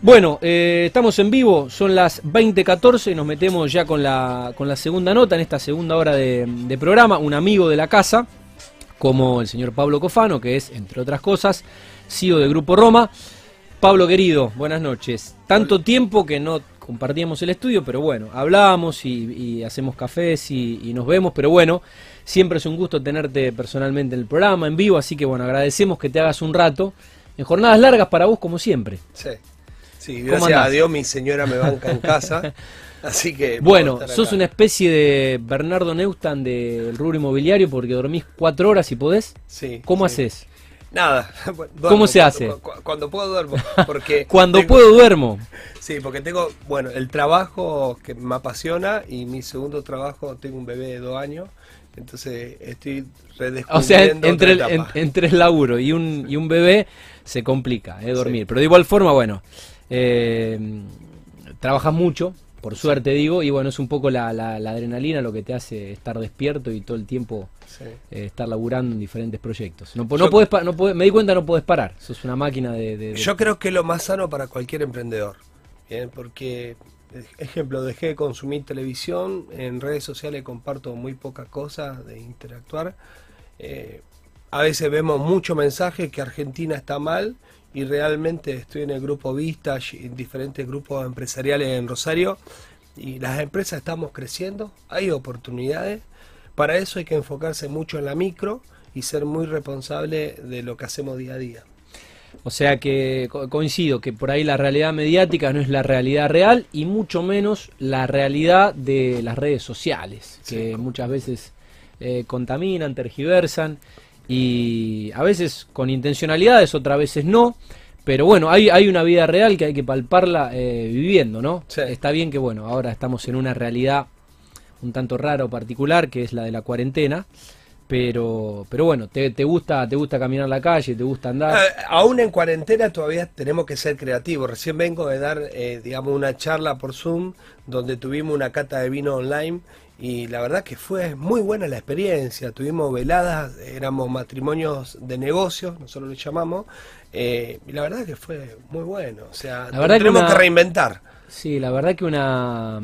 Bueno, eh, estamos en vivo, son las 20.14 y nos metemos ya con la, con la segunda nota en esta segunda hora de, de programa. Un amigo de la casa, como el señor Pablo Cofano, que es, entre otras cosas, CEO de Grupo Roma. Pablo querido, buenas noches. Tanto tiempo que no compartíamos el estudio, pero bueno, hablamos y, y hacemos cafés y, y nos vemos, pero bueno, siempre es un gusto tenerte personalmente en el programa, en vivo, así que bueno, agradecemos que te hagas un rato. En jornadas largas para vos, como siempre. Sí, sí ¿Cómo gracias a? Dios mi señora me banca en casa, así que... Bueno, sos acá. una especie de Bernardo Neustan del rubro inmobiliario porque dormís cuatro horas si podés. Sí, ¿Cómo sí. haces? Nada. duermo ¿Cómo se hace? cu- Cuando, puedo duermo, porque... Cuando tengo- puedo duermo. Sí, porque tengo, bueno, el trabajo que me apasiona y mi segundo trabajo, tengo un bebé de dos años, entonces estoy redescubriendo O sea, en- entre, el, en- entre el laburo y un, y un bebé se complica eh, dormir. Pero de igual forma, bueno, eh, trabajas mucho, por suerte digo, y bueno, es un poco la, la- la adrenalina lo que te hace estar despierto y todo el tiempo Sí. eh, estar laburando en diferentes proyectos. No, no Yo- podés pa- no podés- me di cuenta no podés parar, sos una máquina de... de- de- Yo creo que es lo más sano para cualquier emprendedor, ¿bien? porque, ej- ejemplo, dejé de consumir televisión, en redes sociales comparto muy pocas cosas de interactuar. Eh, a veces vemos muchos mensajes que Argentina está mal y realmente estoy en el grupo Vistas y en diferentes grupos empresariales en Rosario y las empresas estamos creciendo, hay oportunidades. Para eso hay que enfocarse mucho en la micro y ser muy responsable de lo que hacemos día a día. O sea que co- coincido que por ahí la realidad mediática no es la realidad real y mucho menos la realidad de las redes sociales, que Sí. muchas veces eh, contaminan, tergiversan y a veces con intencionalidades, otras veces no. Pero bueno, hay, hay una vida real que hay que palparla eh, viviendo, ¿no? Sí. Está bien que bueno, ahora estamos en una realidad un tanto rara o particular, que es la de la cuarentena. Pero, pero bueno, te, te gusta, te gusta caminar la calle, te gusta andar. Ah, aún en cuarentena todavía tenemos que ser creativos. Recién vengo de dar, eh, digamos, una charla por Zoom donde tuvimos una cata de vino online y la verdad que fue muy buena la experiencia. Tuvimos veladas, éramos matrimonios de negocios, nosotros le llamamos, eh, y la verdad que fue muy bueno. O sea, La verdad que tenemos una- que reinventar. Sí, la verdad que una,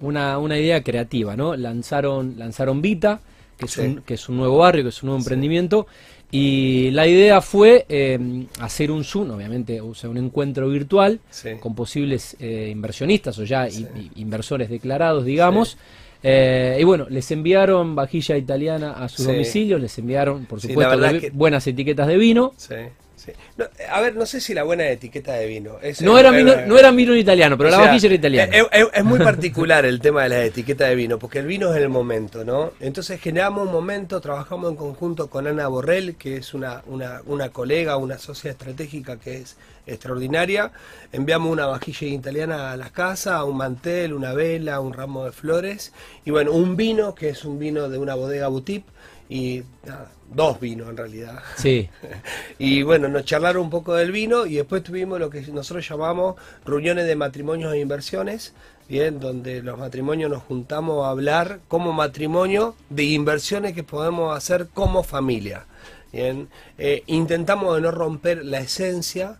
una, una idea creativa, ¿no? Lanzaron, lanzaron Vita, que es, Sí. un, que es un nuevo barrio, que es un nuevo emprendimiento, y la idea fue eh, hacer un Zoom, obviamente, o sea, un encuentro virtual Sí. con posibles eh, inversionistas o ya inversores declarados, digamos. Eh, y bueno, les enviaron vajilla italiana a sus Sí. domicilios, les enviaron, por Sí, supuesto, que- buenas etiquetas de vino. Sí, sí. No, a ver, no sé si la buena etiqueta de vino. es- No era, eh, vino, no era vino italiano, pero la sea, vajilla era italiana. Es, es- es muy particular el tema de la etiqueta de vino, porque el vino es el momento, ¿no? Entonces generamos un momento, trabajamos en conjunto con Ana Borrell, que es una, una, una colega, una socia estratégica que es extraordinaria. Enviamos una vajilla italiana a la casa, un mantel, una vela, un ramo de flores, y bueno, un vino, que es un vino de una bodega boutique, y nada, dos vinos en realidad. Sí. Y bueno, nos charlaron un poco del vino y después tuvimos lo que nosotros llamamos reuniones de matrimonios e inversiones, bien, donde los matrimonios nos juntamos a hablar como matrimonio de inversiones que podemos hacer como familia. Bien, Eh, intentamos de no romper la esencia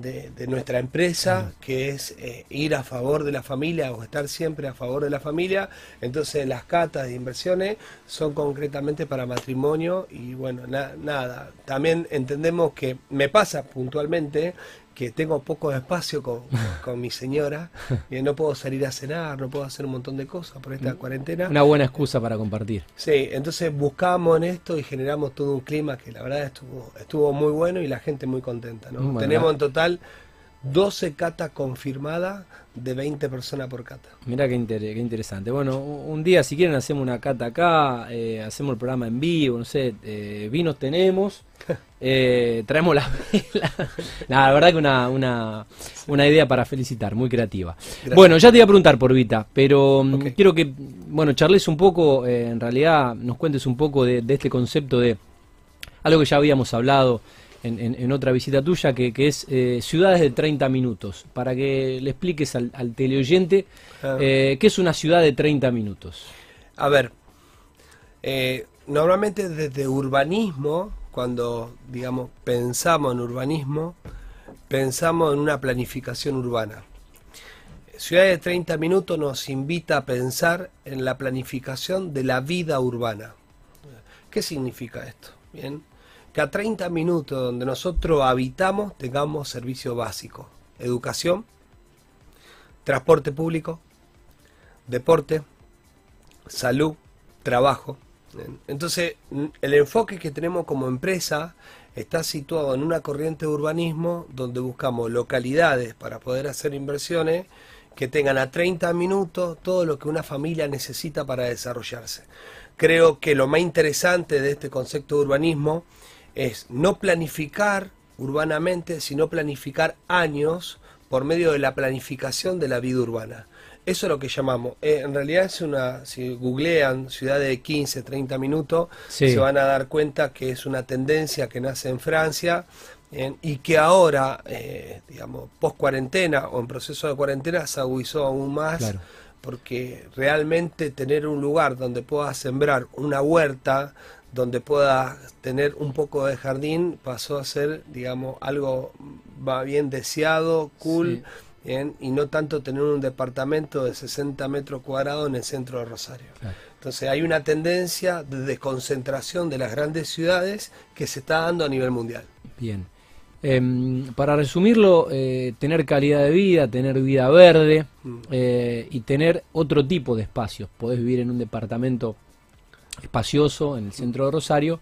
de, de nuestra empresa, que es eh, ir a favor de la familia o estar siempre a favor de la familia. Entonces las catas de inversiones son concretamente para matrimonio y bueno, na- nada. También entendemos que me pasa puntualmente que tengo poco espacio con, con mi señora, y no puedo salir a cenar, no puedo hacer un montón de cosas por esta cuarentena. Una buena excusa para compartir. Sí, entonces buscamos en esto y generamos todo un clima que la verdad estuvo, estuvo muy bueno y la gente muy contenta. ¿no? Bueno, Tenemos en total 12 catas confirmadas de 20 personas por cata. Mirá qué, inter- qué interesante. Bueno, un día si quieren hacemos una cata acá, eh, hacemos el programa en vivo, no sé, eh, vinos tenemos, eh, traemos las velas. La verdad que una, una, una idea para felicitar, muy creativa. Gracias. Bueno, ya te iba a preguntar por Vita, pero mm, quiero que, bueno, charles un poco, en realidad nos cuentes un poco de, de este concepto de algo que ya habíamos hablado en, en- en otra visita tuya, que, que es eh, ciudades de 30 minutos, para que le expliques al, al teleoyente eh, qué es una ciudad de 30 minutos. A ver, eh, normalmente desde urbanismo, cuando digamos pensamos en urbanismo, pensamos en una planificación urbana. Ciudad de 30 minutos nos invita a pensar en la planificación de la vida urbana. ¿Qué significa esto? Bien, que a 30 minutos donde nosotros habitamos tengamos servicio básico, educación, transporte público, deporte, salud, trabajo. Entonces, el enfoque que tenemos como empresa está situado en una corriente de urbanismo donde buscamos localidades para poder hacer inversiones que tengan a 30 minutos todo lo que una familia necesita para desarrollarse. Creo que lo más interesante de este concepto de urbanismo es no planificar urbanamente, sino planificar años por medio de la planificación de la vida urbana. Eso es lo que llamamos. Eh, en realidad es una, si googlean ciudades de 15, 30 minutos, se van a dar cuenta que es una tendencia que nace en Francia y que ahora, eh, digamos, post cuarentena o en proceso de cuarentena se agudizó aún más. Porque realmente tener un lugar donde puedas sembrar una huerta, donde pueda tener un poco de jardín, pasó a ser, digamos, algo va bien deseado, cool, y no tanto tener un departamento de 60 metros cuadrados en el centro de Rosario. Entonces hay una tendencia de desconcentración de las grandes ciudades que se está dando a nivel mundial. Bien. Em, para resumirlo, eh, tener calidad de vida, tener vida verde mm. eh, y tener otro tipo de espacios. Podés vivir en un departamento espacioso en el centro de Rosario,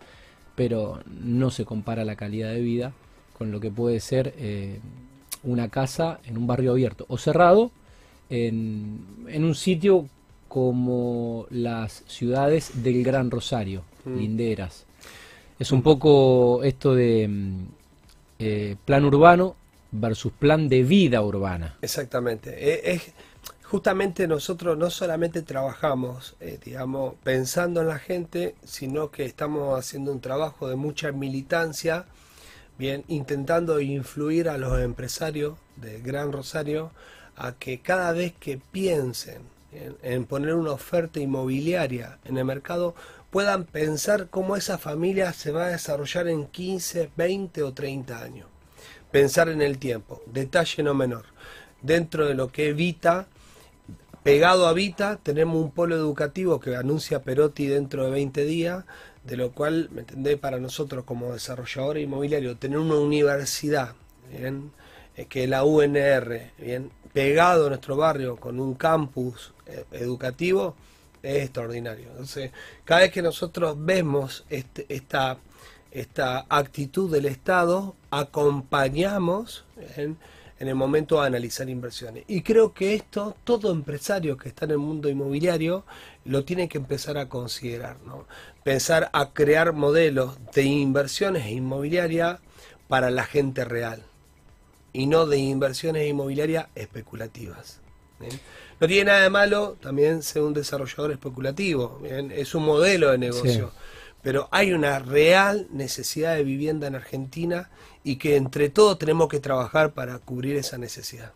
pero no se compara la calidad de vida con lo que puede ser eh, una casa en un barrio abierto o cerrado en, un sitio como las ciudades del Gran Rosario, mm. linderas. Es un poco esto de mm, eh, plan urbano versus plan de vida urbana. Exactamente. E, es, justamente nosotros no solamente trabajamos, eh, digamos, pensando en la gente, sino que estamos haciendo un trabajo de mucha militancia, bien, intentando influir a los empresarios de Gran Rosario a que cada vez que piensen en, poner una oferta inmobiliaria en el mercado, puedan pensar cómo esa familia se va a desarrollar en 15, 20 o 30 años. Pensar en el tiempo, detalle no menor. Dentro de lo que evita Pegado a Vita tenemos un polo educativo que anuncia Perotti dentro de 20 días, de lo cual, ¿me entendés? Para nosotros como desarrollador inmobiliario, tener una universidad, ¿bien? Eh, que la UNR, ¿bien? pegado a nuestro barrio con un campus eh, educativo, es extraordinario. Entonces, cada vez que nosotros vemos este, esta, esta actitud del Estado, acompañamos. En el momento de analizar inversiones. Y creo que esto, todo empresario que está en el mundo inmobiliario, lo tiene que empezar a considerar, ¿no? Pensar a crear modelos de inversiones inmobiliarias para la gente real y no de inversiones inmobiliarias especulativas. No tiene nada de malo también ser un desarrollador especulativo, es un modelo de negocio, pero hay una real necesidad de vivienda en Argentina y que entre todos tenemos que trabajar para cubrir esa necesidad.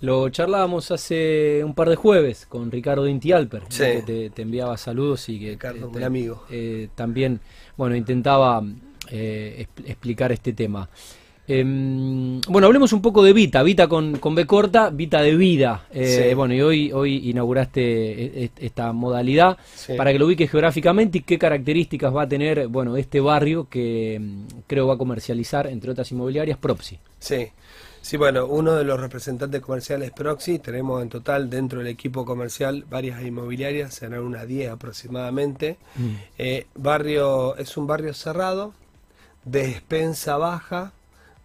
Lo charlábamos hace un par de jueves con Ricardo Intialper, que te, enviaba saludos y que Ricardo, un amigo. Eh, también bueno intentaba eh, explicar este tema. Em, bueno, hablemos un poco de Vita, Vita con, con B corta, Vita de vida. Eh, bueno, y hoy, hoy inauguraste e, e, esta modalidad para que lo ubiques geográficamente y qué características va a tener bueno este barrio que em, creo va a comercializar, entre otras inmobiliarias, Propsi. Sí. Sí, bueno, uno de los representantes comerciales Proxy, tenemos en total dentro del equipo comercial varias inmobiliarias, serán unas 10 aproximadamente. Mm. Eh, barrio, es un barrio cerrado, de expensa baja,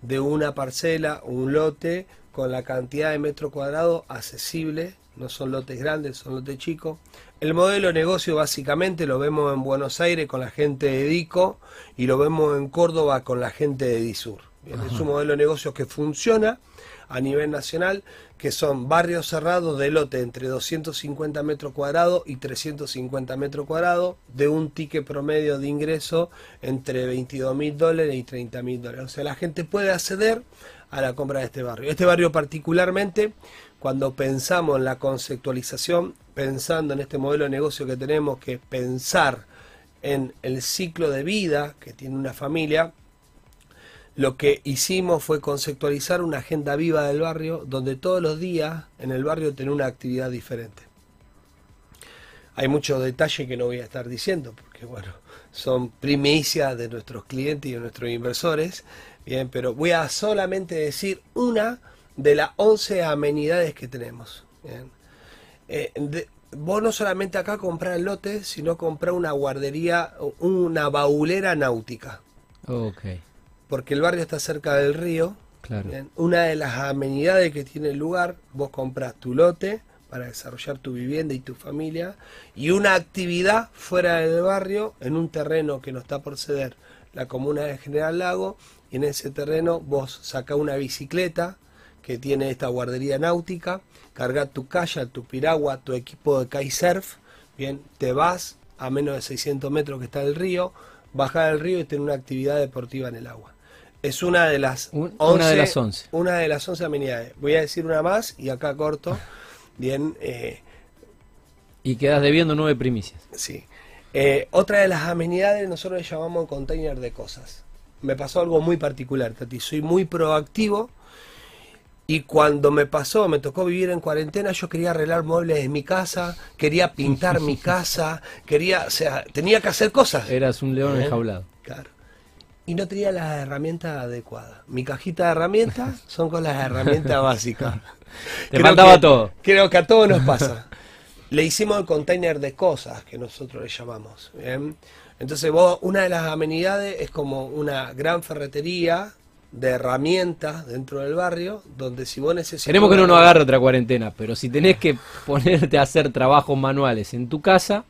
de una parcela, un lote con la cantidad de metro cuadrado accesible, no son lotes grandes, son lotes chicos. El modelo de negocio básicamente lo vemos en Buenos Aires con la gente de DICO y lo vemos en Córdoba con la gente de DISUR. es un modelo de negocio que funciona a nivel nacional, que son barrios cerrados de lote entre 250 metros cuadrados y 350 metros cuadrados, de un ticket promedio de ingreso entre 22 mil dólares y 30 mil dólares. O sea, la gente puede acceder a la compra de este barrio. Este barrio particularmente, cuando pensamos en la conceptualización, pensando en este modelo de negocio que tenemos, que pensar en el ciclo de vida que tiene una familia, lo que hicimos fue conceptualizar una agenda viva del barrio, donde todos los días en el barrio tener una actividad diferente. Hay muchos detalles que no voy a estar diciendo, porque bueno, son primicias de nuestros clientes y de nuestros inversores, bien, pero voy a solamente decir una de las 11 amenidades que tenemos. Eh, vos no solamente acá comprar el lote, sino comprar una guardería, una baulera náutica, Ok, porque el barrio está cerca del río. claro. Bien, Una de las amenidades que tiene el lugar, vos compras tu lote para desarrollar tu vivienda y tu familia, y una actividad fuera del barrio, en un terreno que no está por ceder la comuna de General Lago, y en ese terreno vos sacás una bicicleta que tiene esta guardería náutica, cargas tu calla, tu piragua, tu equipo de kitesurf, bien, te vas a menos de 600 metros que está el río, bajás del río y tenés una actividad deportiva en el agua. Es una de las Un- una de las 11. una de las 11 amenidades. Voy a decir una más y acá corto. Bien, eh, Y quedas debiendo nueve primicias. sí. Eh, otra de las amenidades nosotros le llamamos container de cosas. Me pasó algo muy particular, Tati. Soy muy proactivo y cuando me pasó, me tocó vivir en cuarentena, yo quería arreglar muebles en mi casa, quería pintar mi casa, quería, o sea, tenía que hacer cosas. Eras un león ¿Eh? enjaulado. Claro. Y no tenía las herramientas adecuadas. Mi cajita de herramientas son con las herramientas básicas. Te que- todo. Creo que a todos nos pasa. Le hicimos el container de cosas que nosotros le llamamos. ¿bien? Entonces vos, una de las amenidades es como una gran ferretería de herramientas dentro del barrio, donde si vos necesitas... Queremos que no nos agarre otra cuarentena, pero si tenés que ponerte a hacer trabajos manuales en tu casa,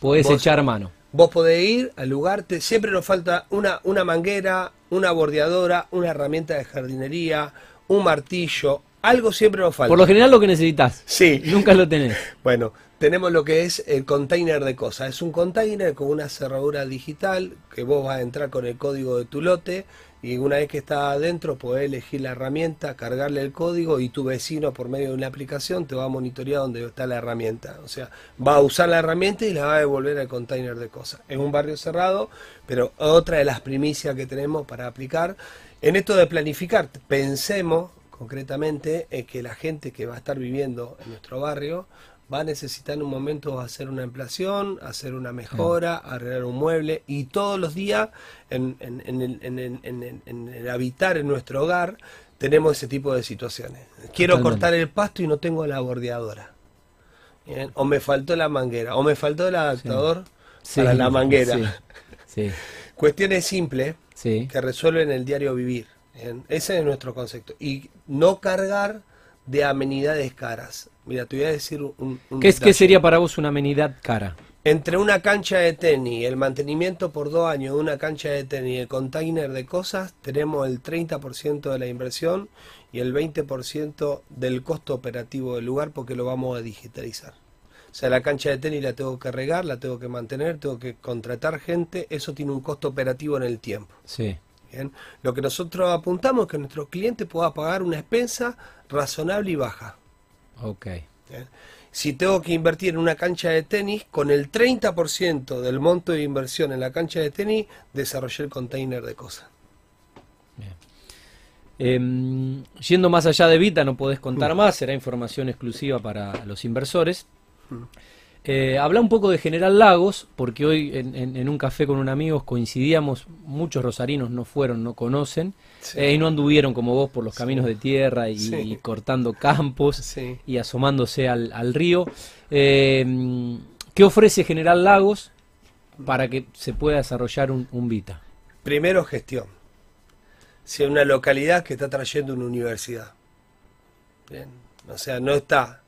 podés Vos- echar mano. Vos podés ir al lugar, te- siempre nos falta una, una manguera, una bordeadora, una herramienta de jardinería, un martillo, algo siempre nos falta. Por lo general lo que necesitas. Sí. Nunca lo tenés. Bueno, tenemos lo que es el container de cosas. Es un container con una cerradura digital que vos vas a entrar con el código de tu lote y una vez que está adentro podés elegir la herramienta, cargarle el código y tu vecino por medio de una aplicación te va a monitorear dónde está la herramienta. O sea, va a usar la herramienta y la va a devolver al container de cosas. Es un barrio cerrado, pero otra de las primicias que tenemos para aplicar en esto de planificar, pensemos concretamente en que la gente que va a estar viviendo en nuestro barrio va a necesitar en un momento hacer una ampliación, hacer una mejora, arreglar un mueble y todos los días en, en- en el, en el- en el- en el habitar en nuestro hogar tenemos ese tipo de situaciones. Quiero Totalmente. cortar el pasto y no tengo la bordeadora. Bien, O me faltó la manguera, o me faltó el adaptador para la manguera. Sí, sí, Cuestiones simples sí. que resuelven el diario vivir. Bien, Ese es nuestro concepto. Y no cargar de amenidades caras. Mira, te voy a decir un... un ¿Qué, es. ¿Qué sería para vos una amenidad cara? Entre una cancha de tenis, el mantenimiento por dos años de una cancha de tenis y el container de cosas, tenemos el 30% de la inversión y el 20% del costo operativo del lugar porque lo vamos a digitalizar. O sea, la cancha de tenis la tengo que regar, la tengo que mantener, tengo que contratar gente, eso tiene un costo operativo en el tiempo. Sí. Bien. Lo que nosotros apuntamos es que nuestro cliente pueda pagar una expensa razonable y baja. Ok. Si tengo que invertir en una cancha de tenis, con el 30% del monto de inversión en la cancha de tenis, desarrollé el container de cosas. Em, yendo más allá de Vita, no podés Mm. contar más, será información exclusiva para los inversores. Eh, habla un poco de General Lagos, porque hoy en, en- en un café con un amigo coincidíamos, muchos rosarinos no fueron, no conocen, Sí. eh, y no anduvieron como vos por los caminos de tierra y, Sí. y cortando campos Sí. y asomándose al, al río. Eh, ¿Qué ofrece General Lagos para que se pueda desarrollar un, un Vita? Primero, gestión. Si es una localidad que está trayendo una universidad. Bien. O sea, no está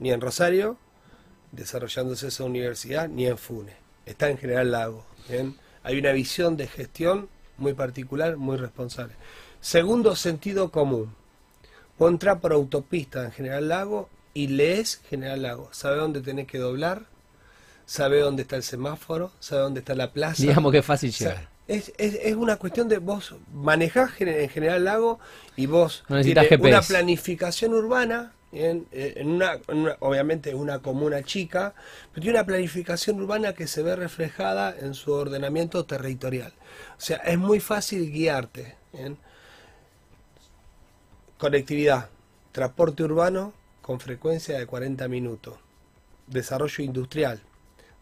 ni en Rosario desarrollándose esa universidad, ni en Funes. Está en General Lago. Bien. Hay una visión de gestión muy particular, muy responsable. Segundo, sentido común. Vos entrás por autopista en General Lago y lees General Lago. ¿Sabe dónde tenés que doblar? ¿Sabe dónde está el semáforo? ¿Sabe dónde está la plaza? Digamos que es fácil O sea, llegar. es, es, es una cuestión de vos manejás en General Lago y vos No necesitas una planificación urbana Eh, en una, en una- obviamente una comuna chica, pero tiene una planificación urbana que se ve reflejada en su ordenamiento territorial. O sea, es muy fácil guiarte. Conectividad, transporte urbano con frecuencia de 40 minutos. Desarrollo industrial,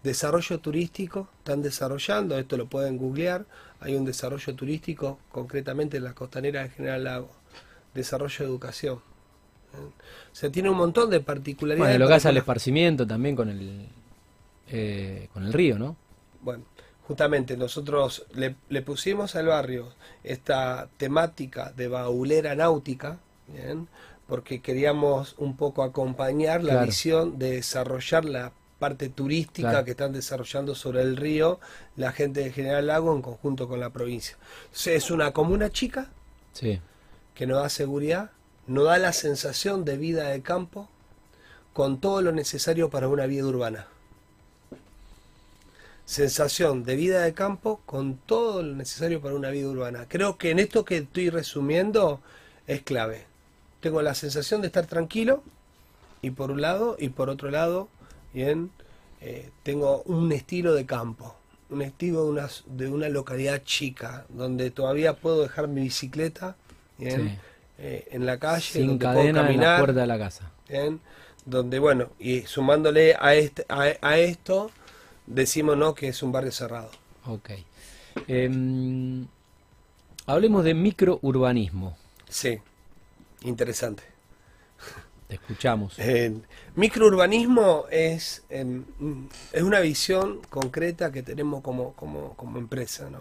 desarrollo turístico, están desarrollando, esto lo pueden googlear, hay un desarrollo turístico concretamente en la costanera de General Lago. Desarrollo de educación. O sea, tiene un montón de particularidades. Bueno, lo que hace al esparcimiento también con el, eh, con el río, ¿no? Bueno, justamente nosotros le, le pusimos al barrio esta temática de baulera náutica, ¿bien? porque queríamos un poco acompañar la Claro. visión de desarrollar la parte turística Claro. que están desarrollando sobre el río la gente de General Lago en conjunto con la provincia. Entonces, es una comuna chica Sí. que nos da seguridad, nos da la sensación de vida de campo con todo lo necesario para una vida urbana. Sensación de vida de campo con todo lo necesario para una vida urbana. Creo que en esto que estoy resumiendo es clave. Tengo la sensación de estar tranquilo y por un lado y por otro lado, bien, eh, tengo un estilo de campo, un estilo de una, de una localidad chica donde todavía puedo dejar mi bicicleta bien, Sí. Eh, en la calle, Sin donde puedo cadena en la caminar, puerta de la casa. bien, donde bueno, y sumándole a, este, a, a esto, decimos no que es un barrio cerrado. Ok. Em, hablemos de microurbanismo. Sí, interesante. Te escuchamos. Eh, microurbanismo es, em, es una visión concreta que tenemos como, como, como empresa. ¿no?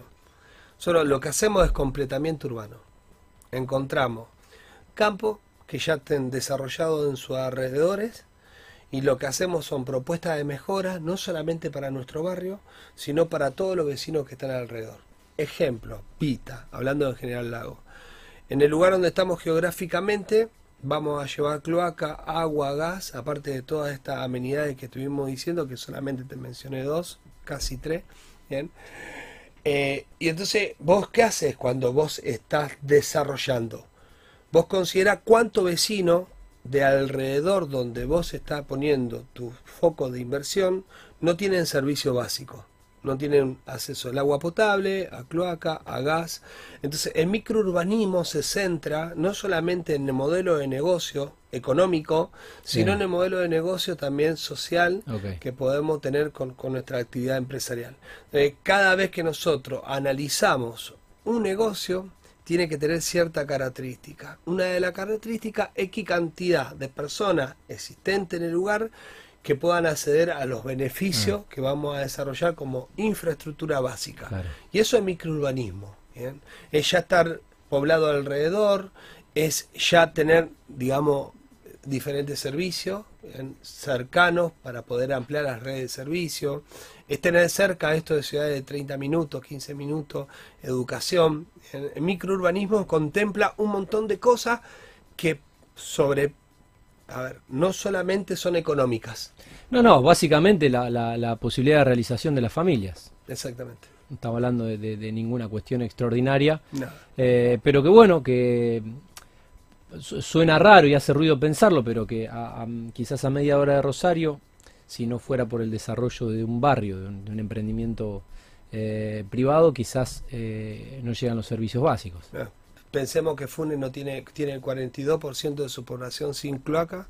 Solo lo que hacemos es completamiento urbano. Encontramos campos que ya estén desarrollados en sus alrededores y lo que hacemos son propuestas de mejora no solamente para nuestro barrio, sino para todos los vecinos que están alrededor. Ejemplo, Pita, hablando de General Lago. En el lugar donde estamos geográficamente, vamos a llevar cloaca, agua, gas, aparte de todas estas amenidades que estuvimos diciendo, que solamente te mencioné dos, casi tres. Bien. Eh, y entonces, ¿vos qué haces cuando vos estás desarrollando? Vos considera cuánto vecino de alrededor donde vos estás poniendo tu foco de inversión no tienen servicio básico. No tienen acceso al agua potable, a cloaca, a gas. Entonces, el microurbanismo se centra no solamente en el modelo de negocio económico, sino en el modelo de negocio también social que podemos tener con, con nuestra actividad empresarial. Eh, cada vez que nosotros analizamos un negocio, tiene que tener cierta característica. Una de las características es qué cantidad de personas existentes en el lugar que puedan acceder a los beneficios que vamos a desarrollar como infraestructura básica. Claro. Y eso es microurbanismo. ¿bien? Es ya estar poblado alrededor, es ya tener, digamos, diferentes servicios cercanos para poder ampliar las redes de servicio, es tener cerca esto de ciudades de 30 minutos, 15 minutos, educación. El, el microurbanismo contempla un montón de cosas que sobre, a ver, no solamente son económicas, No, no, básicamente la, la- la posibilidad de realización de las familias. exactamente. No estamos hablando de, de- de ninguna cuestión extraordinaria, Nada. eh, pero que bueno, que suena raro y hace ruido pensarlo, pero que a- a- quizás a media hora de Rosario, si no fuera por el desarrollo de un barrio, de un, de un emprendimiento eh, privado, quizás eh, no llegan los servicios básicos. Ah, Pensemos que Funes no tiene, tiene el 42% de su población sin cloaca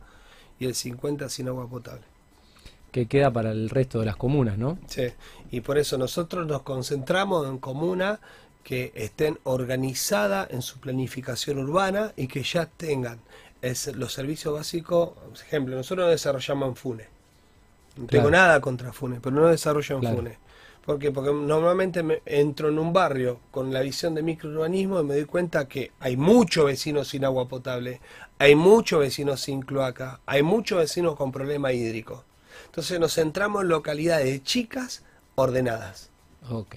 y el 50% sin agua potable. Que queda para el resto de las comunas, ¿no? Sí, y por eso nosotros nos concentramos en comunas que estén organizadas en su planificación urbana y que ya tengan es- los servicios básicos. Por ejemplo, nosotros no desarrollamos Funes. No tengo nada contra Funes, pero no desarrollo en Claro. Funes. ¿Por qué? Porque normalmente me entro en un barrio con la visión de microurbanismo y me doy cuenta que hay muchos vecinos sin agua potable, hay muchos vecinos sin cloaca, hay muchos vecinos con problema hídrico. Entonces nos centramos en localidades chicas ordenadas. Ok,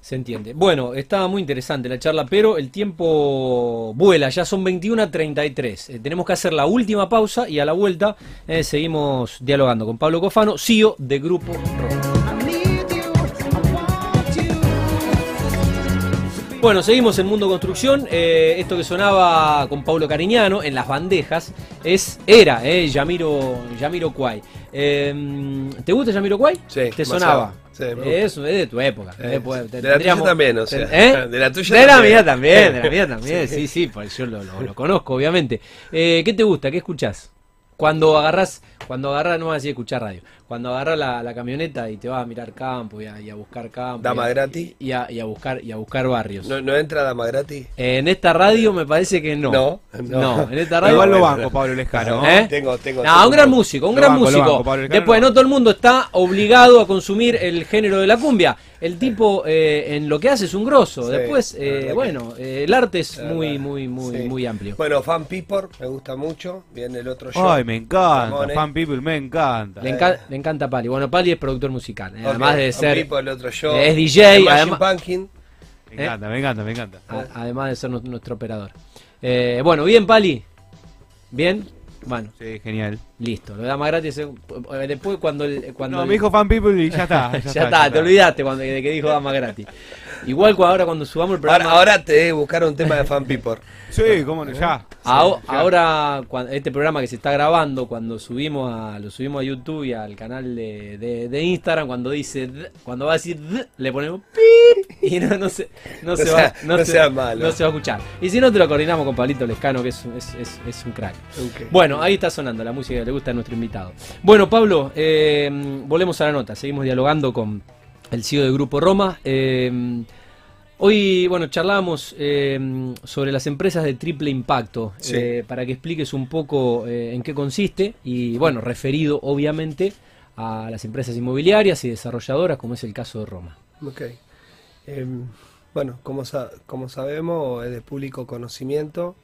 se entiende. Bueno, estaba muy interesante la charla, pero el tiempo vuela, ya son 21 a 33. Eh, tenemos que hacer la última pausa y a la vuelta eh, seguimos dialogando con Pablo Cofano, CEO de Grupo Rock. Bueno, seguimos en Mundo Construcción. Eh, esto que sonaba con Paulo Cariñano en las bandejas es era eh, Yamiro, Yamiro Kwai. Eh, ¿Te gusta Yamiro Kwai? Sí, ¿Te sonaba? Sí, gusta. es, de tu época. De la tuya también, o sea, ¿Eh? de la tuya De la también. mía también, de la mía también. Sí. Sí, sí, pues yo lo, lo- lo conozco, obviamente. Eh, ¿Qué te gusta? ¿Qué escuchás? Cuando agarrás, cuando agarrás, no vas a decir escuchar radio, cuando agarrás la, la camioneta y te vas a mirar campo y a, y a buscar campo. Dama y a- gratis. Y a, y a buscar, y a buscar barrios. ¿No, no entra dama gratis? En esta radio me parece que no. No, No, en esta radio. igual lo banco, Pablo Lescano. ¿Eh? Tengo, tengo. No, tengo un gran músico, un Lo gran banco, músico. banco, Lescano, Después, no todo el mundo está obligado a consumir el género de la cumbia. El tipo eh, en lo que hace es un grosso. Sí, Después, eh, bueno, eh, el arte es muy, muy, muy, Sí. muy amplio. Bueno, Fan People me gusta mucho. Viene el otro show. Ay, me encanta. Fan People, me encanta. Le, enca- le encanta Pali. Bueno, Pali es productor musical. eh, Ok, además de Fan ser. People, el otro show. es DJ, además-. Me encanta, me encanta, me encanta. además de ser nu- nuestro operador. Eh, bueno, bien, Pali. Bien. Bueno, Sí, genial. listo. Lo da más gratis. eh, Después, cuando. el- cuando No, el- me dijo Fan People y ya está. ya, está, te olvidaste cuando, de que dijo dama gratis. Igual cu- ahora cuando subamos el Ahora, programa. ahora te debe buscar un tema de Fan People. Sí, cómo no, ya. Aho- ya. ahora, cuando, este programa que se está grabando, cuando subimos a, lo subimos a YouTube y al canal de, de- de Instagram, cuando dice, d- cuando va a decir, d, le ponemos pi y no, no se, no No se sea- va, no se- sea malo. no se va a escuchar. Y si no, te lo coordinamos con Palito Lescano, que es, es, es- es un crack. Bueno, ahí está sonando la música que le gusta a nuestro invitado. Bueno, Pablo, eh, volvemos a la nota. Seguimos dialogando con el CEO del Grupo Roma. Eh, hoy, bueno, charlamos eh, sobre las empresas de triple impacto, Sí. eh, para que expliques un poco eh, en qué consiste y, bueno, referido obviamente a las empresas inmobiliarias y desarrolladoras, como es el caso de Roma. Ok. Em, bueno, como, sa- como sabemos, es de público conocimiento.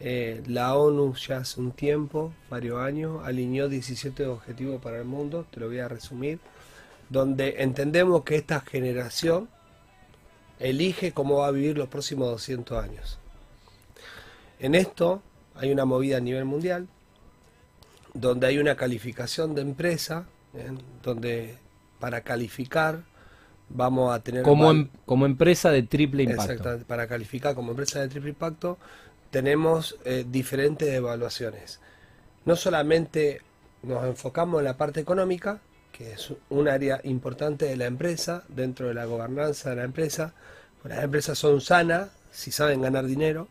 eh, la ONU ya hace un tiempo, varios años, alineó 17 objetivos para el mundo, te lo voy a resumir, donde entendemos que esta generación elige cómo va a vivir los próximos 200 años. En esto hay una movida a nivel mundial, donde hay una calificación de empresa, ¿eh? donde para calificar vamos a tener... Como, em- como empresa de triple impacto. Exactamente, para calificar como empresa de triple impacto tenemos eh, diferentes evaluaciones. No solamente nos enfocamos en la parte económica, que es un área importante de la empresa, dentro de la gobernanza de la empresa, las empresas son sanas si saben ganar dinero,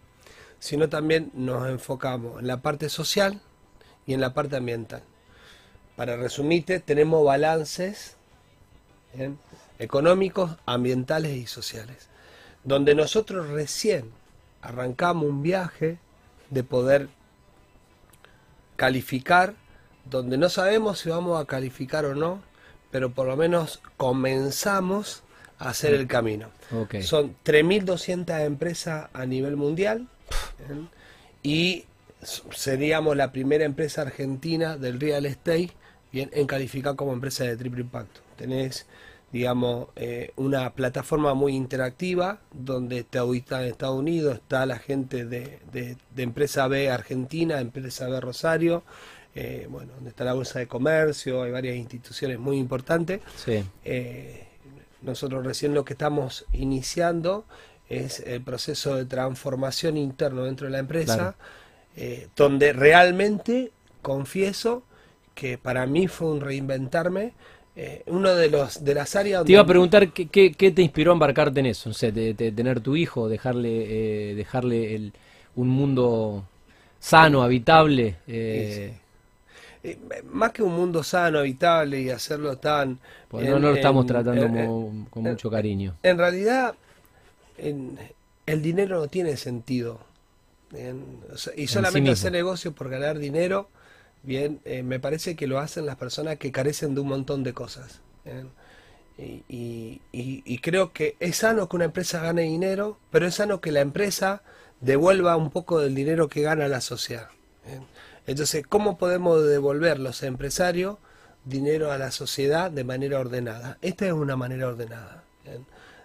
sino también nos enfocamos en la parte social y en la parte ambiental. Para resumirte, tenemos balances ¿bien? Económicos, ambientales y sociales, donde nosotros recién arrancamos un viaje de poder calificar, donde no sabemos si vamos a calificar o no, pero por lo menos comenzamos a hacer el camino. Ok. Son 3.200 empresas a nivel mundial ¿bien? y seríamos la primera empresa argentina del real estate bien, en calificar como empresa de triple impacto. Tenés, digamos, eh, una plataforma muy interactiva donde te auditan en Estados Unidos, está la gente de, de- de Empresa B Argentina, Empresa B Rosario, eh, bueno, donde está la Bolsa de Comercio, hay varias instituciones muy importantes. Sí. Eh, nosotros recién lo que estamos iniciando es el proceso de transformación interno dentro de la empresa, Claro. donde realmente confieso que para mí fue un reinventarme. Eh, uno de los de las áreas Te iba a preguntar qué, qué- qué te inspiró a embarcarte en eso, no sé, de, de tener tu hijo, dejarle, eh, dejarle el- un mundo sano, habitable. eh, eh, más que un mundo sano, habitable y hacerlo tan... pues en- no, no lo estamos en- tratando en- con mucho cariño. En realidad, en- el dinero no tiene sentido. O sea, y solamente hacer negocio por ganar dinero, bien, eh, me parece que lo hacen las personas que carecen de un montón de cosas. bien. Y, y- creo que es sano que una empresa gane dinero, pero es sano que la empresa devuelva un poco del dinero que gana la sociedad. bien. Entonces, ¿cómo podemos devolver los empresarios dinero a la sociedad de manera ordenada? Esta es una manera ordenada.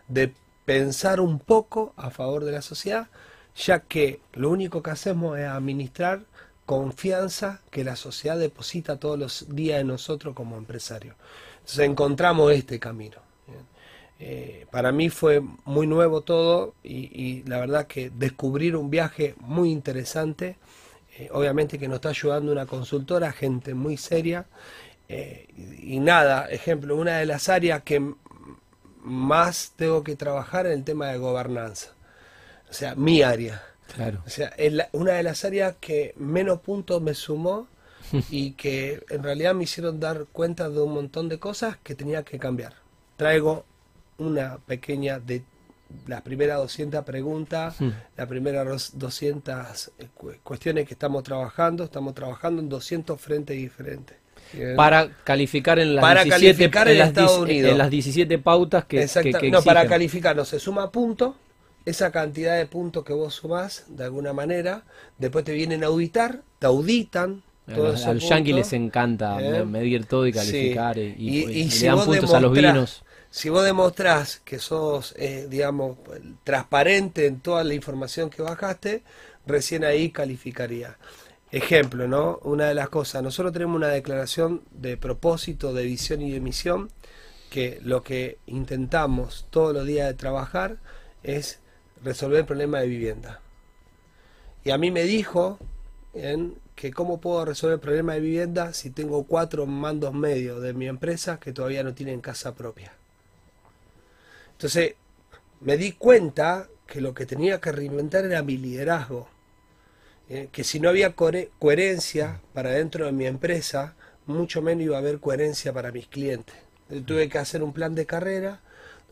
De pensar un poco a favor de la sociedad, ya que lo único que hacemos es administrar confianza que la sociedad deposita todos los días en nosotros como empresarios. Entonces encontramos este camino. Eh, para mí fue muy nuevo todo y, la verdad que descubrir un viaje muy interesante. Eh, obviamente que nos está ayudando una consultora, gente muy seria. Eh, y, nada, ejemplo, una de las áreas que más tengo que trabajar es el tema de gobernanza. O sea, mi área. Claro. O sea, es la- una de las áreas que menos puntos me sumó y que en realidad me hicieron dar cuenta de un montón de cosas que tenía que cambiar. Traigo una pequeña de las primeras 200 preguntas, Hmm. las primeras dos- 200 cu- cuestiones que estamos trabajando, estamos trabajando en 200 frentes diferentes. Bien. Para calificar en las, Para 17, calificar en en las Estados 10 Unidos. en las 17 pautas que, Exacta- que- que no, para exigen. calificarnos se suma punto, esa cantidad de puntos que vos sumás, de alguna manera, después te vienen a auditar, te auditan. A todos los, esos a los yanquis les encanta ¿Eh? medir todo y Sí. calificar y, y- Y- le dan puntos a los vinos. Si vos demostrás que sos, eh, digamos, transparente en toda la información que bajaste, recién ahí calificaría. Ejemplo, ¿no? Una de las cosas, nosotros tenemos una declaración de propósito, de visión y de misión, que lo que intentamos todos los días de trabajar es resolver el problema de vivienda. Y a mí me dijo en que cómo puedo resolver el problema de vivienda si tengo cuatro mandos medios de mi empresa que todavía no tienen casa propia. Entonces me di cuenta que lo que tenía que reinventar era mi liderazgo. Eh, que si no había cohere- coherencia para dentro de mi empresa, mucho menos iba a haber coherencia para mis clientes. Eh, Tuve que hacer un plan de carrera,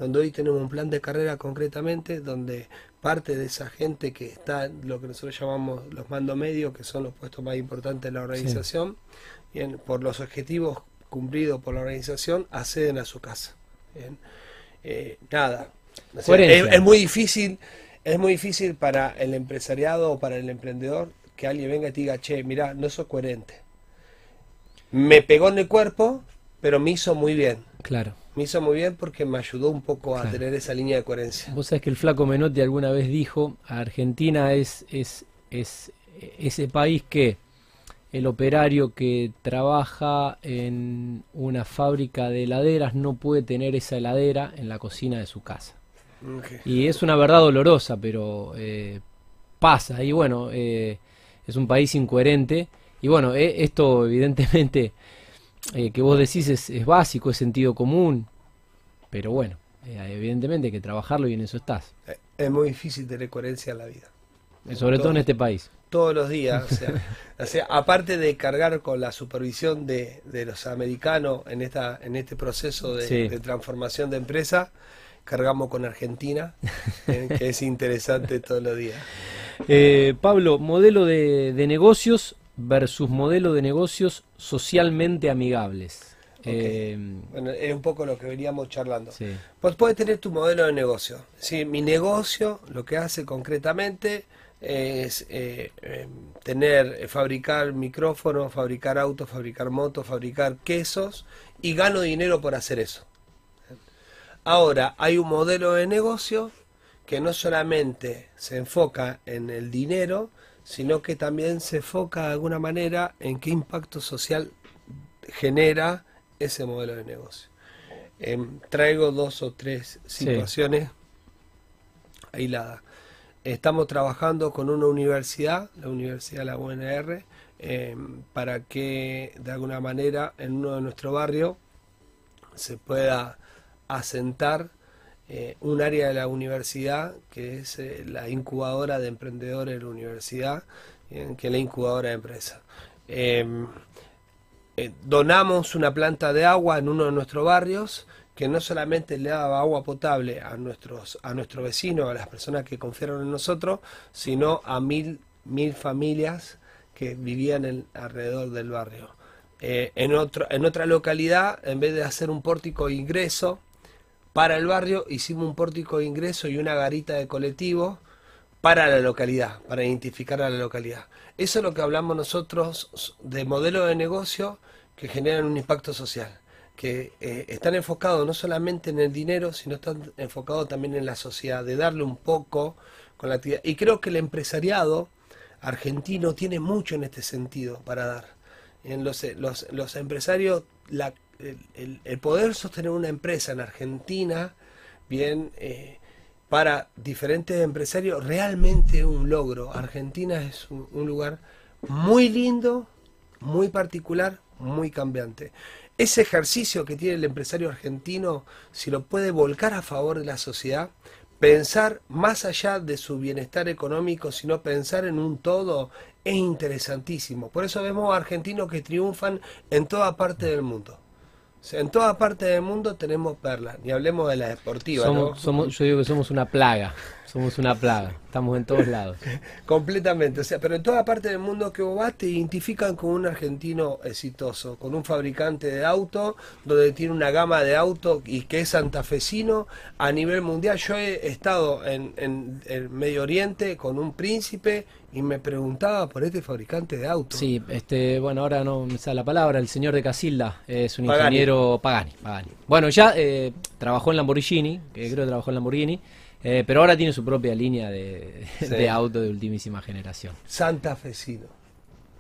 donde hoy tenemos un plan de carrera concretamente, donde parte de esa gente que está lo que nosotros llamamos los mandos medios, que son los puestos más importantes de la organización, bien, por los objetivos cumplidos por la organización, acceden a su casa. Bien. Eh, nada. O sea, Coherencia. es, es muy difícil, es muy difícil para el empresariado o para el emprendedor que alguien venga y te diga, che, mira, no sos coherente. Me pegó en el cuerpo, pero me hizo muy bien. Claro. Me hizo muy bien porque me ayudó un poco a Claro. tener esa línea de coherencia. Vos sabés que el flaco Menotti alguna vez dijo, Argentina es, es, es ese país que el operario que trabaja en una fábrica de heladeras no puede tener esa heladera en la cocina de su casa. Y es una verdad dolorosa, pero eh, pasa. Y bueno, eh, es un país incoherente. Y bueno, eh, esto evidentemente eh, que vos decís es, es básico, es sentido común. Pero bueno, eh, evidentemente hay que trabajarlo y en eso estás. Eh, Es muy difícil tener coherencia en la vida. Sobre todo en este país. todos los días. O sea, o sea, aparte de cargar con la supervisión de, de los americanos en esta en este proceso de, Sí. de transformación de empresa, cargamos con Argentina, eh, que es interesante todos los días. Eh, Pablo, modelo de, de negocios versus modelo de negocios socialmente amigables. Eh, Bueno, es un poco lo que veníamos charlando. sí. Pues puedes tener tu modelo de negocio. Sí, mi negocio lo que hace concretamente es eh, eh, tener, fabricar micrófonos, fabricar autos, fabricar motos, fabricar quesos y gano dinero por hacer eso. Ahora, hay un modelo de negocio que no solamente se enfoca en el dinero, sino que también se enfoca de alguna manera en qué impacto social genera ese modelo de negocio. Em, traigo dos o tres Sí. situaciones aisladas. Estamos trabajando con una universidad, la Universidad de la UNR, em, para que de alguna manera en uno de nuestros barrios se pueda asentar eh, un área de la universidad que es eh, la incubadora de emprendedores de la universidad, que es la incubadora de empresas. Em, eh, donamos una planta de agua en uno de nuestros barrios que no solamente le daba agua potable a nuestros a nuestros vecinos, a las personas que confiaron en nosotros, sino a mil mil familias que vivían alrededor del barrio. En otro en otra localidad, en vez de hacer un pórtico de ingreso para el barrio, hicimos un pórtico de ingreso y una garita de colectivo para la localidad, para identificar a la localidad. Eso es lo que hablamos nosotros de modelos de negocio que generan un impacto social, que eh, están enfocados no solamente en el dinero, sino están enfocados también en la sociedad, de darle un poco con la actividad. Y creo que el empresariado argentino tiene mucho en este sentido para dar. En los, los, los empresarios, la- el, poder sostener una empresa en Argentina bien, eh, para diferentes empresarios, realmente un logro. Argentina es un, un lugar muy lindo, muy particular, muy cambiante. Ese ejercicio que tiene el empresario argentino, si lo puede volcar a favor de la sociedad, pensar más allá de su bienestar económico, sino pensar en un todo, es interesantísimo. Por eso vemos argentinos que triunfan en toda parte del mundo. En toda parte del mundo tenemos perlas, ni hablemos de las deportivas, Somos, ¿no? somos- yo digo que somos una plaga. Somos una plaga. Estamos en todos lados. Completamente, o sea, pero en toda parte del mundo que vos vas te identifican con un argentino exitoso, con un fabricante de auto, donde tiene una gama de autos y que es santafesino a nivel mundial. Yo he estado en, en el Medio Oriente con un príncipe y me preguntaba por este fabricante de autos. Sí, este, bueno, ahora no me sale la palabra, el señor de Casilda es un Pagani. ingeniero Pagani, Pagani. Bueno, ya eh, trabajó en Lamborghini, que creo que trabajó en Lamborghini, eh, pero ahora tiene su propia línea de, Sí. de auto de ultimísima generación. Santafesino.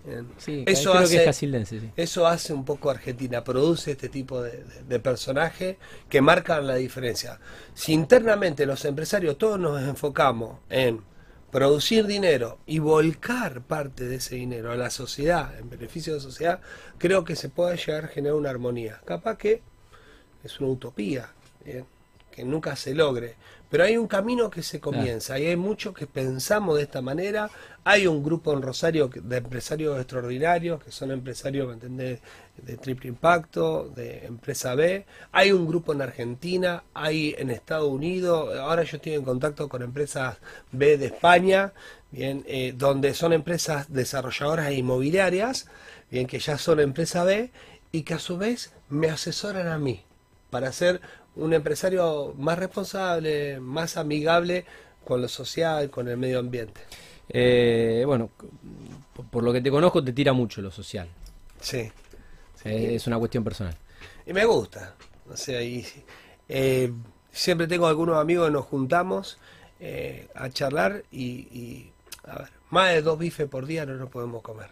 Bien. Sí, Eso creo hace- que es casildense, sí. Eso hace un poco Argentina, produce este tipo de, de- de personajes que marcan la diferencia. Si internamente los empresarios todos nos enfocamos en producir dinero y volcar parte de ese dinero a la sociedad, en beneficio de la sociedad, creo que se puede llegar a generar una armonía. Capaz que es una utopía, ¿bien? que nunca se logre. Pero hay un camino que se comienza y hay muchos que pensamos de esta manera. Hay un grupo en Rosario de empresarios extraordinarios, que son empresarios ¿me entendés? de triple impacto, de empresa B. Hay un grupo en Argentina, hay en Estados Unidos. Ahora yo estoy en contacto con empresas B de España, bien, eh, donde son empresas desarrolladoras inmobiliarias, bien, que ya son empresa B y que a su vez me asesoran a mí para ser un empresario más responsable, más amigable con lo social, con el medio ambiente. Eh, bueno, por, lo que te conozco te tira mucho lo social. Sí. Eh, es una cuestión personal. Y me gusta. O sea, y, eh, siempre tengo algunos amigos que nos juntamos eh, a charlar y, y, a ver, más de dos bifes por día no nos podemos comer.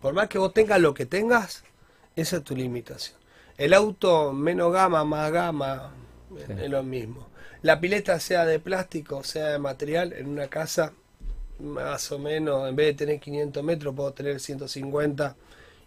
Por más que vos tengas lo que tengas, esa es tu limitación. El auto, menos gama, más gama, Sí. es lo mismo. La pileta sea de plástico, sea de material, en una casa, más o menos, en vez de tener 500 metros, puedo tener 150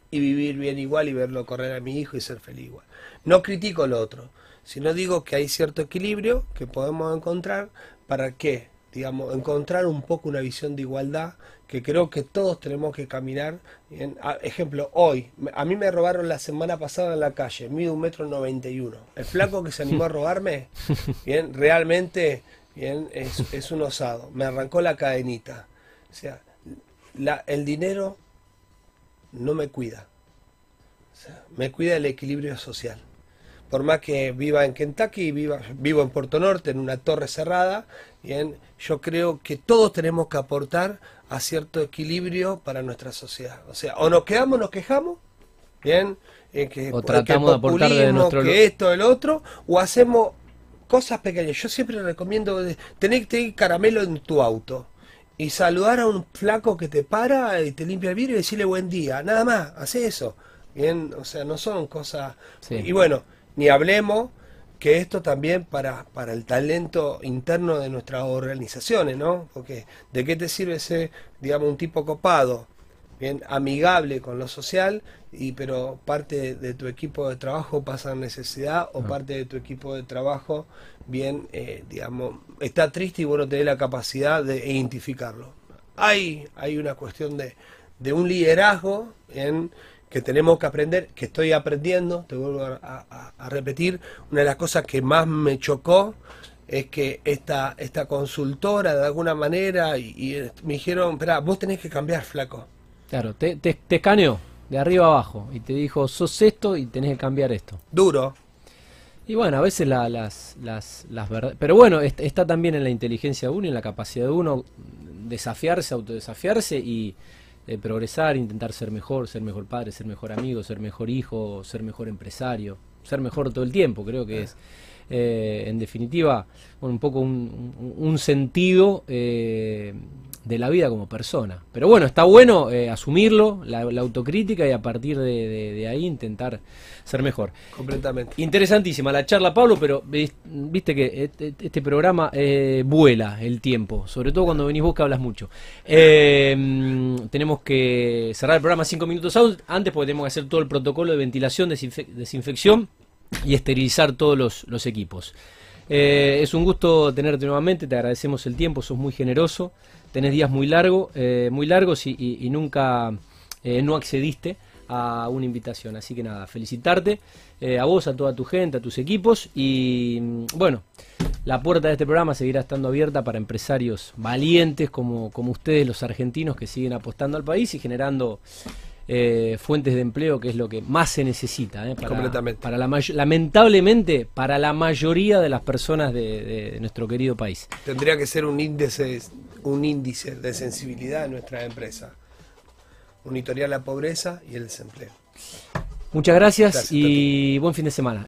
y vivir bien igual y verlo correr a mi hijo y ser feliz igual. No critico lo otro, sino digo que hay cierto equilibrio que podemos encontrar para que, digamos, encontrar un poco una visión de igualdad que creo que todos tenemos que caminar. Bien, a- ejemplo, hoy, a mí me robaron la semana pasada en la calle, mido un metro noventa y uno. El flaco que se animó a robarme, bien, realmente, bien, es, es un osado. Me arrancó la cadenita. O sea, la, el dinero no me cuida. O sea, me cuida el equilibrio social. Por más que viva en Kentucky, viva, vivo en Puerto Norte, en una torre cerrada, bien, yo creo que todos tenemos que aportar a cierto equilibrio para nuestra sociedad. O sea, o nos quedamos, nos quejamos, bien, eh, que, O que tratamos de aportar populismo, nuestro que esto, el otro, o hacemos cosas pequeñas. Yo siempre recomiendo de- tener que tener caramelo en tu auto y saludar a un flaco que te para y te limpia el vidrio y decirle buen día. Nada más, hace eso. Bien, o sea, no son cosas. Sí. Y bueno, ni hablemos que esto también para, para el talento interno de nuestras organizaciones, ¿no? Porque ¿de qué te sirve ser, digamos, un tipo copado, bien amigable con lo social, y pero parte de, tu equipo de trabajo pasa necesidad o Ah. parte de tu equipo de trabajo, bien, eh, digamos, está triste y vos no tenés la capacidad de identificarlo. Hay, hay una cuestión de, de un liderazgo en que tenemos que aprender, que estoy aprendiendo, te vuelvo a, a- a repetir, una de las cosas que más me chocó es que esta, esta consultora de alguna manera y, y, eh, me dijeron, espera, vos tenés que cambiar, flaco. Claro, te, te, te escaneó de arriba abajo y te dijo, sos esto y tenés que cambiar esto. Duro, Y bueno, a veces la- las, las, las verdades... Pero bueno, est- está también en la inteligencia de uno y en la capacidad de uno desafiarse, autodesafiarse y eh, progresar, intentar ser mejor, ser mejor padre, ser mejor amigo, ser mejor hijo, ser mejor empresario, ser mejor todo el tiempo, creo que es... eh, en definitiva, bueno, un poco un, un- sentido eh, de la vida como persona. Pero bueno, está bueno eh, asumirlo, la, la autocrítica y a partir de, de- de ahí intentar ser mejor. Completamente. Interesantísima la charla, Pablo, pero vis- viste que este, este programa eh, vuela el tiempo, sobre todo cuando venís vos que hablas mucho. Eh, mm, tenemos que cerrar el programa cinco minutos antes porque tenemos que hacer todo el protocolo de ventilación, desinfe- desinfección y esterilizar todos los, los equipos. Eh, es un gusto tenerte nuevamente, te agradecemos el tiempo, sos muy generoso, tenés días muy, largo, eh, muy largos y, nunca eh, no accediste a una invitación. Así que nada, felicitarte eh, a vos, a toda tu gente, a tus equipos y mm, bueno, la puerta de este programa seguirá estando abierta para empresarios valientes como, como ustedes, los argentinos, que siguen apostando al país y generando eh, fuentes de empleo, que es lo que más se necesita. eh, para, Completamente. para la mayo- lamentablemente, para la mayoría de las personas de, de- de nuestro querido país. Tendría que ser un índice, un índice de sensibilidad en nuestra empresa. Monitorear la pobreza y el desempleo. Muchas gracias, Gracias, y buen fin de semana.